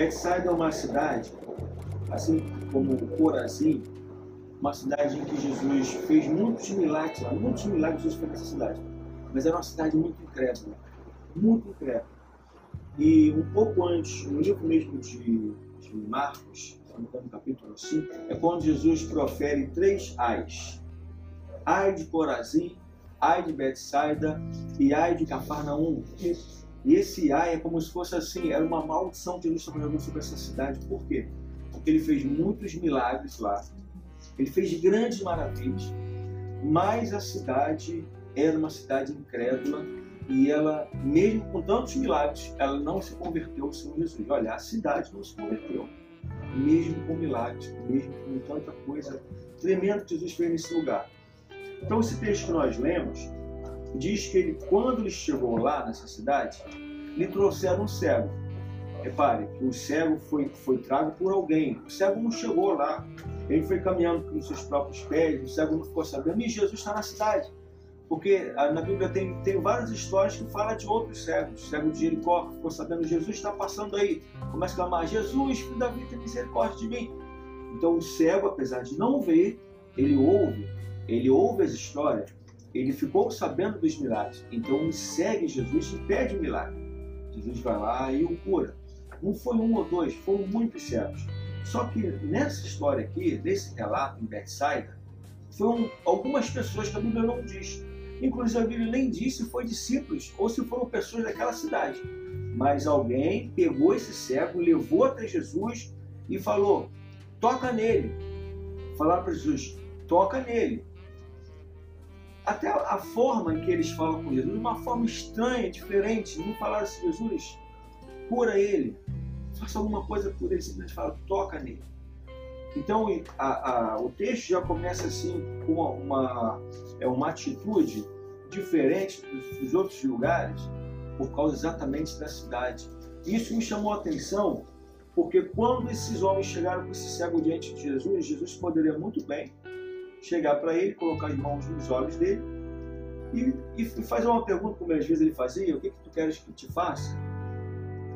Betsaida é uma cidade, assim como Corazim, uma cidade em que Jesus fez muitos milagres muitos milagres Jesus fez nessa cidade. Mas era uma cidade muito incrédula, muito incrédula. E um pouco antes, no livro mesmo de, de Marcos, no capítulo 5, é quando Jesus profere três ais. Ai de Corazim, ai de Betsaida e ai de Cafarnaum. E esse ai é como se fosse assim, era uma maldição de Jesus sobre essa cidade. Por quê? Porque ele fez muitos milagres lá, ele fez grandes maravilhas, mas a cidade era uma cidade incrédula e ela, mesmo com tantos milagres, ela não se converteu ao Senhor Jesus. Olha, a cidade não se converteu, mesmo com milagres, mesmo com tanta coisa tremenda que Jesus fez nesse lugar. Então, esse texto que nós lemos diz que ele, quando ele chegou lá nessa cidade, lhe trouxeram um cego. Repare o cego foi, foi trago por alguém. O cego não chegou lá. Ele foi caminhando com seus próprios pés. O cego não ficou sabendo. E Jesus está na cidade. Porque ah, na Bíblia tem, tem várias histórias que falam de outros cegos. O cego de Jericó ficou sabendo Jesus está passando aí. Começa a clamar: Jesus, filho da vida, tem misericórdia de mim. Então o cego, apesar de não ver, ele ouve. Ele ouve as histórias. Ele ficou sabendo dos milagres. Então segue Jesus e pede o milagre. Jesus vai lá e o cura. Não foi um ou dois, foram muitos cegos. Só que nessa história aqui, desse relato em Bethsaida, foram algumas pessoas que a Bíblia não diz. Inclusive a Bíblia nem diz se foi discípulos ou se foram pessoas daquela cidade. Mas alguém pegou esse cego, levou até Jesus e falou: toca nele. Falaram para Jesus: toca nele. Até a forma em que eles falam com Jesus, uma forma estranha, diferente. Não falaram assim: Jesus, cura ele, faça alguma coisa por ele, simplesmente fala, toca nele. Então a, a, o texto já começa assim com uma, uma, é uma atitude diferente dos, dos, outros lugares, por causa exatamente da cidade. Isso me chamou a atenção, porque quando esses homens chegaram com esse cego diante de Jesus, Jesus poderia muito bem chegar para ele, colocar as mãos nos olhos dele e, e, fazer uma pergunta, como às vezes ele fazia: o que, que tu queres que te faça?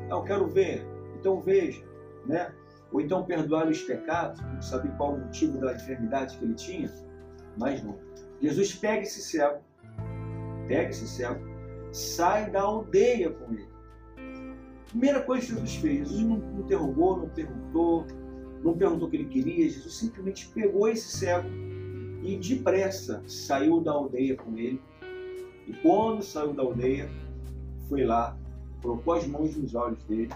Ah, eu quero ver, então veja, né? Ou então perdoar os pecados, não sabia qual o motivo da enfermidade que ele tinha, mas não. Jesus pega esse cego, pega esse cego, sai da aldeia com ele. Primeira coisa que Jesus fez, Jesus não interrogou, não perguntou, não perguntou o que ele queria, Jesus simplesmente pegou esse cego e depressa saiu da aldeia com ele. E quando saiu da aldeia, foi lá, colocou as mãos nos olhos dele.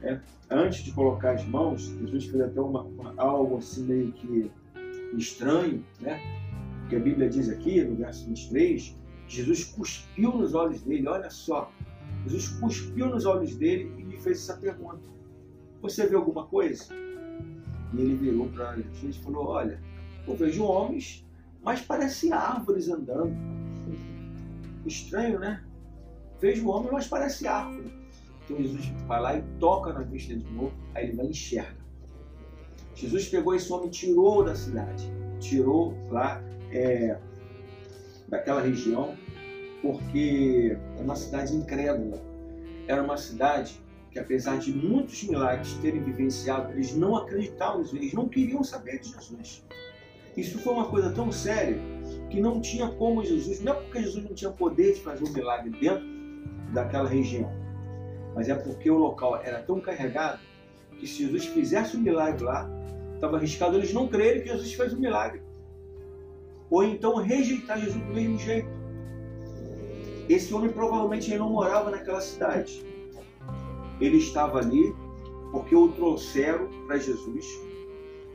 Né? Antes de colocar as mãos, Jesus fez até uma, uma, algo assim meio que estranho, né? Porque a Bíblia diz aqui, no verso 23, Jesus cuspiu nos olhos dele, olha só. Jesus cuspiu nos olhos dele e lhe fez essa pergunta: Você vê alguma coisa? E ele virou para Jesus e falou: Olha, eu vejo homens, mas parece árvores andando. Estranho, né? Vejo homem, mas parece árvore. Então Jesus vai lá e toca na vista de novo, aí ele vai e enxerga. Jesus pegou esse homem e tirou da cidade, tirou lá é, daquela região, porque era uma cidade incrédula. Era uma cidade que, apesar de muitos milagres terem vivenciado, eles não acreditavam, eles não queriam saber de Jesus. Isso foi uma coisa tão séria que não tinha como Jesus, não é porque Jesus não tinha poder de fazer um milagre dentro daquela região, mas é porque o local era tão carregado que se Jesus fizesse um milagre lá, estava arriscado eles não crerem que Jesus fez um milagre. Ou então rejeitar Jesus do mesmo jeito. Esse homem provavelmente não morava naquela cidade. Ele estava ali porque o trouxeram para Jesus.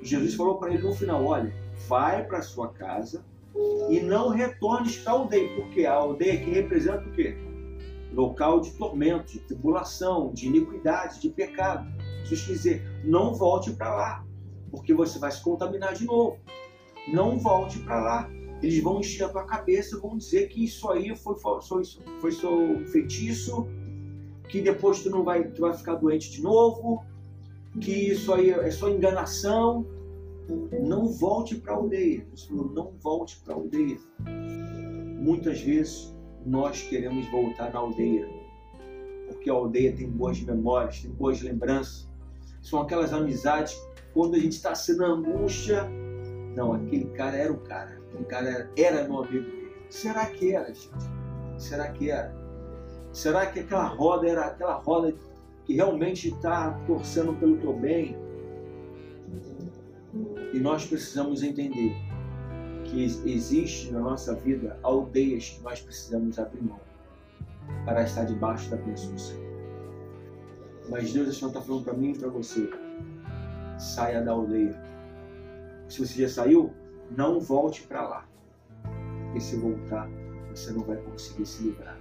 Jesus falou para ele no final: Olha, vai para sua casa e não retornes para a aldeia, porque a aldeia que representa o quê? Local de tormento, de tribulação, de iniquidade, de pecado. Jesus dizer, não volte para lá, porque você vai se contaminar de novo. Não volte para lá. Eles vão encher a tua cabeça, vão dizer que isso aí foi, foi, foi seu feitiço, que depois tu não vai, tu vai ficar doente de novo, que isso aí é só enganação. Não volte para a aldeia. Jesus falou, não volte para a aldeia. Muitas vezes nós queremos voltar na aldeia. porque a aldeia tem boas memórias, tem boas lembranças. São aquelas amizades quando a gente está sendo angústia. Não, aquele cara era o cara, aquele cara era, era meu amigo dele. Será que era, gente? Será que era? Será que aquela roda era aquela roda que realmente está torcendo pelo teu bem? E nós precisamos entender que existe na nossa vida aldeias que nós precisamos abrir mão para estar debaixo da bênção do Senhor. Mas Deus está falando para mim e para você: saia da aldeia. Se você já saiu, não volte para lá. Porque se voltar, você não vai conseguir se livrar.